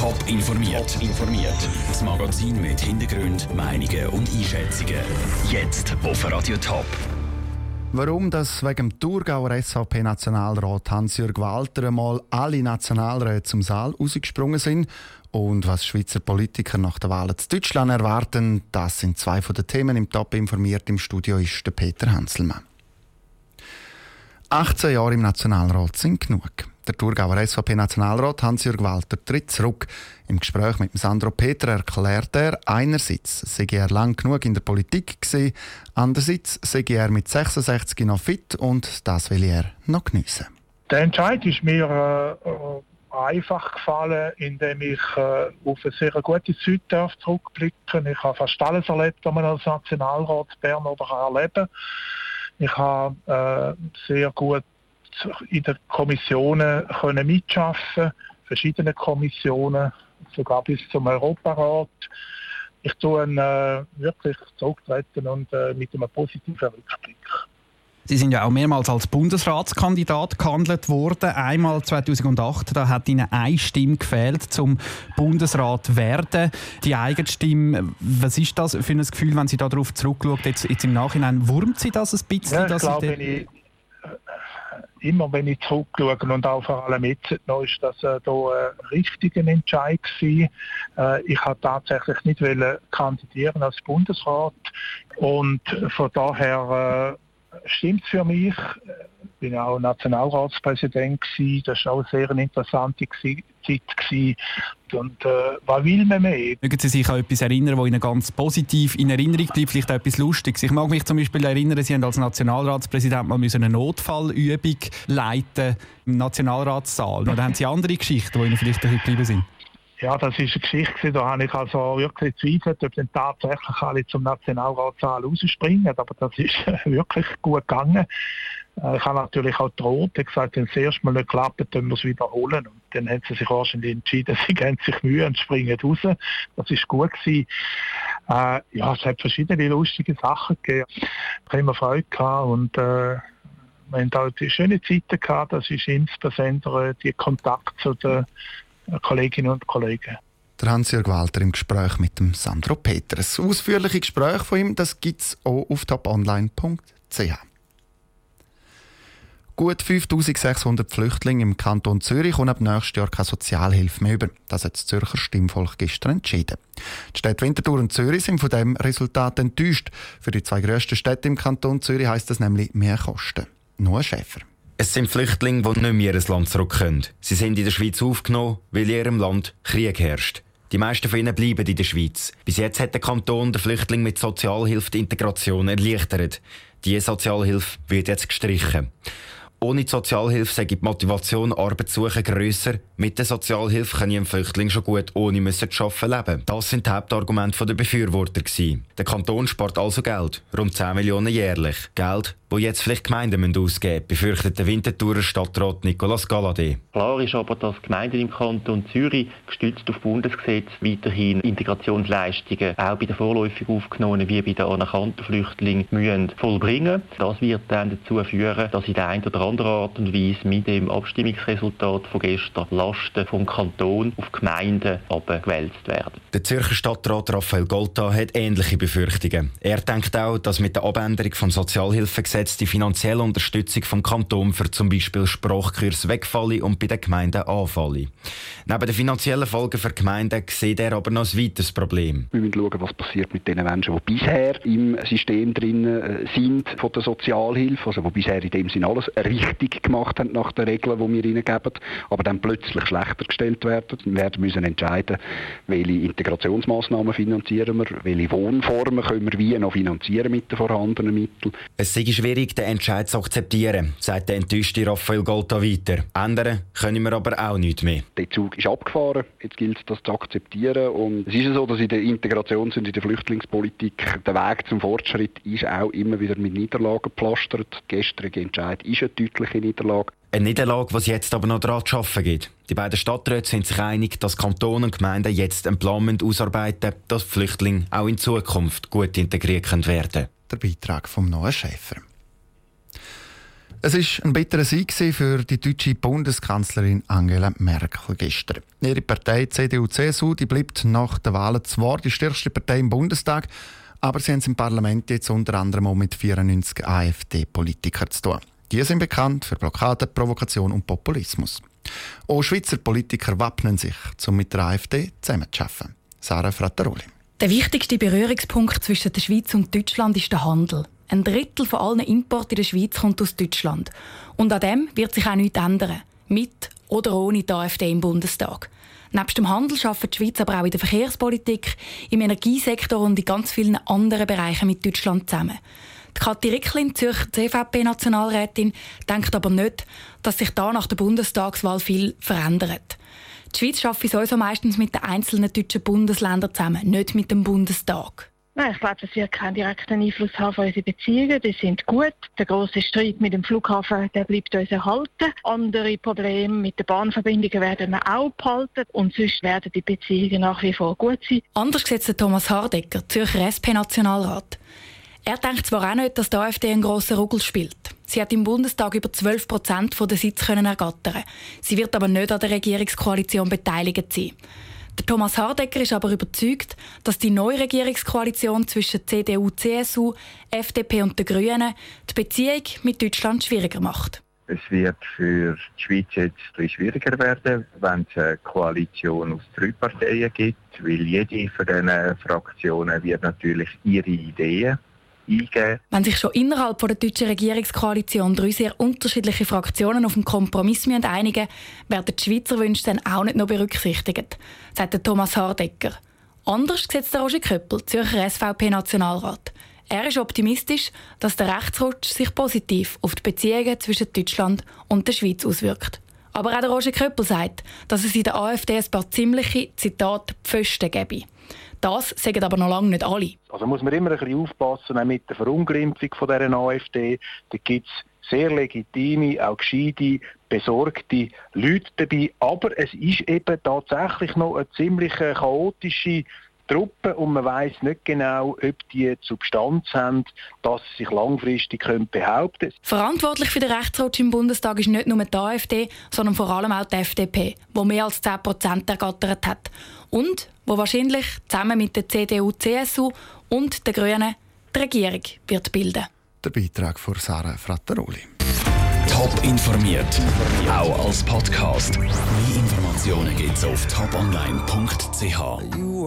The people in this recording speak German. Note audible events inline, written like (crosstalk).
Top informiert. informiert. Das Magazin mit Hintergrund, Meinungen und Einschätzungen. Jetzt auf Radio Top. Warum das wegen dem Thurgauer SVP-Nationalrat Hans-Jürg Walter einmal alle Nationalräte zum Saal rausgesprungen sind und was Schweizer Politiker nach der Wahl zu Deutschland erwarten, das sind zwei von den Themen im Top informiert. Im Studio ist der Peter Hanselmann. 18 Jahre im Nationalrat sind genug. Der Thurgauer SVP-Nationalrat Hans-Jürg Walter tritt zurück. Im Gespräch mit Sandro Peter erklärt er, einerseits sei er lang genug in der Politik gewesen, andererseits sei er mit 66 noch fit und das will er noch geniessen. Der Entscheid ist mir äh, einfach gefallen, indem ich äh, auf eine sehr gute Zeit zurückblicken Ich habe fast alles erlebt, was man als Nationalrat Bern oder erleben kann. Ich habe äh, sehr gut in den Kommissionen können mitschaffen, verschiedene Kommissionen, sogar bis zum Europarat. Ich tue äh, wirklich zurücktreten und äh, mit einem positiven Rückblick. Sie sind ja auch mehrmals als Bundesratskandidat gehandelt worden. Einmal 2008, da hat Ihnen eine Stimme gefehlt zum Bundesrat werden. Die eigene Stimme, was ist das für ein Gefühl, wenn Sie darauf zurückschauen, jetzt, jetzt im Nachhinein? Wurmt Sie das ein bisschen? Ja, ich glaube, wenn ich, immer wenn ich zurückschaue und auch vor allem jetzt noch, ist das äh, da ein richtiger Entscheid gewesen. Äh, ich habe tatsächlich nicht kandidieren als Bundesrat und von daher äh, stimmt für mich. Ich war auch Nationalratspräsident gewesen. Das war auch eine sehr interessante Zeit gewesen. Und äh, was will man mehr? Mögen Sie sich an etwas erinnern, das Ihnen ganz positiv in Erinnerung bleibt, vielleicht auch etwas Lustiges? Ich mag mich zum Beispiel erinnern, Sie haben als Nationalratspräsident mal eine Notfallübung leiten im Nationalratssaal. Oder haben Sie andere Geschichten, die Ihnen vielleicht geblieben sind? Ja, das ist eine Geschichte, da habe ich also wirklich gezweifelt, ob dann tatsächlich alle zum Nationalratssaal rausspringen, aber das ist wirklich gut gegangen. Äh, ich habe natürlich auch droht, ich gesagt, wenn es das erste Mal nicht klappt, dann es wiederholen. Und dann haben sie sich wahrscheinlich entschieden, (laughs) sie geben sich Mühe und springen raus. Das ist gut gewesen. Äh, ja, es hat verschiedene lustige Sachen gegeben. Ich habe immer Freude gehabt und äh, wir haben auch die schöne Zeiten gehabt. Das ist insbesondere die Kontakt zu den Kolleginnen und Kollegen. Der Hans-Jörg Walter im Gespräch mit dem Sandro Peters. Ausführliche Gespräch von ihm, gibt es auch auf toponline.ch. Gut 5600 Flüchtlinge im Kanton Zürich und ab nächstes Jahr keine Sozialhilfe mehr über. Das hat das Zürcher Stimmvolk gestern entschieden. Die Städte Winterthur und Zürich sind von dem Resultat enttäuscht. Für die zwei grössten Städte im Kanton Zürich heisst das nämlich mehr Kosten. Nur Schäfer. Es sind Flüchtlinge, die nicht mehr in ihr Land zurück können. Sie sind in der Schweiz aufgenommen, weil in ihrem Land Krieg herrscht. Die meisten von ihnen bleiben in der Schweiz. Bis jetzt hat der Kanton den Flüchtlingen mit Sozialhilfe die Integration erleichtert. Diese Sozialhilfe wird jetzt gestrichen. Ohne die Sozialhilfe sei die Motivation, Arbeit zu suchen, grösser. Mit der Sozialhilfe kann ein Flüchtling schon gut ohne müssen zu arbeiten leben. Das sind die Hauptargumente der Befürworter. Der Kanton spart also Geld, rund 10 Millionen jährlich. Geld, wo jetzt vielleicht Gemeinden ausgeben müssen, befürchtet der Winterthurer Stadtrat Nicolas Galadé. Klar ist aber, dass Gemeinden im Kanton Zürich gestützt auf Bundesgesetz weiterhin Integrationsleistungen auch bei den vorläufig Aufgenommenen wie bei den anerkannten Flüchtlingen müssen vollbringen. Das wird dann dazu führen, dass in der einen oder anderen Art und Weise mit dem Abstimmungsresultat von gestern Lasten vom Kanton auf Gemeinden abgewälzt werden. Der Zürcher Stadtrat Raphael Golta hat ähnliche Befürchtungen. Er denkt auch, dass mit der Abänderung vom Sozialhilfegesetz jetzt die finanzielle Unterstützung vom Kanton für zum Beispiel Sprachkurs wegfalle und bei den Gemeinden anfalle. Neben den finanziellen Folgen für die Gemeinden sieht er aber noch ein weiteres Problem. Wir müssen schauen, was passiert mit den Menschen, die bisher im System drin äh, sind von der Sozialhilfe, also die bisher in dem Sinne alles richtig gemacht haben nach den Regeln, die wir ihnen geben, aber dann plötzlich schlechter gestellt werden. Wir werden müssen entscheiden, welche Integrationsmaßnahmen finanzieren wir, welche Wohnformen können wir wie noch finanzieren mit den vorhandenen Mitteln. Es sei schwierig, den Entscheid zu akzeptieren, sagt der enttäuschte Raphael Golta weiter. Ändern können wir aber auch nichts mehr. Der Zug ist abgefahren, jetzt gilt es, das zu akzeptieren. Und es ist ja so, dass in der Integrations- und in der Flüchtlingspolitik der Weg zum Fortschritt ist auch immer wieder mit Niederlagen gepflastert. Der gestrige Entscheid ist eine deutliche Niederlage. Eine Niederlage, was jetzt aber noch daran zu arbeiten geht. Die beiden Stadträte sind sich einig, dass Kantone und Gemeinden jetzt einen Plan ausarbeiten dass Flüchtlinge auch in Zukunft gut integriert werden können. Der Beitrag vom Noah Schäfer. Es war ein bitterer Sieg für die deutsche Bundeskanzlerin Angela Merkel gestern. Ihre Partei CDU-CSU bleibt nach den Wahlen zwar die stärkste Partei im Bundestag, aber sie haben es im Parlament jetzt unter anderem auch mit 94 AfD-Politikern zu tun. Die sind bekannt für Blockaden, Provokation und Populismus. Auch Schweizer Politiker wappnen sich, um mit der AfD zusammenzuarbeiten. Sarah Frattaroli. Der wichtigste Berührungspunkt zwischen der Schweiz und Deutschland ist der Handel. Ein Drittel von allen Importen in der Schweiz kommt aus Deutschland. Und an dem wird sich auch nichts ändern. Mit oder ohne die AfD im Bundestag. Neben dem Handel arbeitet die Schweiz aber auch in der Verkehrspolitik, im Energiesektor und in ganz vielen anderen Bereichen mit Deutschland zusammen. Die Kathi Ricklin, Zürcher CVP-Nationalrätin, denkt aber nicht, dass sich da nach der Bundestagswahl viel verändert. Die Schweiz arbeitet sowieso meistens mit den einzelnen deutschen Bundesländern zusammen, nicht mit dem Bundestag. Nein, ich glaube, das wird keinen direkten Einfluss haben auf unsere Beziehungen. Die sind gut. Der große Streit mit dem Flughafen, der bleibt uns erhalten. Andere Probleme mit den Bahnverbindungen werden wir auch behalten. Und sonst werden die Beziehungen nach wie vor gut sein. Anders sieht Thomas Hardecker, Zürcher SP-Nationalrat. Er denkt zwar auch nicht, dass die AfD einen grossen Ruggel spielt. Sie hat im Bundestag über 12 Prozent der Sitze ergattern. Sie wird aber nicht an der Regierungskoalition beteiligt sein. Thomas Hardecker ist aber überzeugt, dass die neue Regierungskoalition zwischen CDU, CSU, FDP und den Grünen die Beziehung mit Deutschland schwieriger macht. Es wird für die Schweiz jetzt schwieriger werden, wenn es eine Koalition aus drei Parteien gibt, weil jede von diesen Fraktionen wird natürlich ihre Ideen eingeben. Wenn sich schon innerhalb der deutschen Regierungskoalition drei sehr unterschiedliche Fraktionen auf einen Kompromiss einigen werden die Schweizer Wünsche dann auch nicht noch berücksichtigt, sagt Thomas Hardecker. Anders sieht der Roger Köppel, Zürcher SVP-Nationalrat. Er ist optimistisch, dass der Rechtsrutsch sich positiv auf die Beziehungen zwischen Deutschland und der Schweiz auswirkt. Aber auch der Roger Köppel sagt, dass es in der AfD ein paar ziemliche, Zitat, Pfosten gebe. Das sagen aber noch lange nicht alle. Also muss man immer ein bisschen aufpassen, auch mit der Verunglimpfung von dieser AfD. Da gibt es sehr legitime, auch gescheite, besorgte Leute dabei. Aber es ist eben tatsächlich noch eine ziemlich chaotische Truppe und man weiß nicht genau, ob die Substanz haben, dass sie sich langfristig behaupten können. Verantwortlich für den Rechtsrutsch im Bundestag ist nicht nur die AfD, sondern vor allem auch die FDP, die mehr als 10 Prozent ergattert hat. Und wo wahrscheinlich zusammen mit der CDU, CSU und den Grünen die Regierung wird bilden. Der Beitrag von Sarah Frattaroli. Top informiert, auch als Podcast. Mehr Informationen gibt's auf toponline.ch.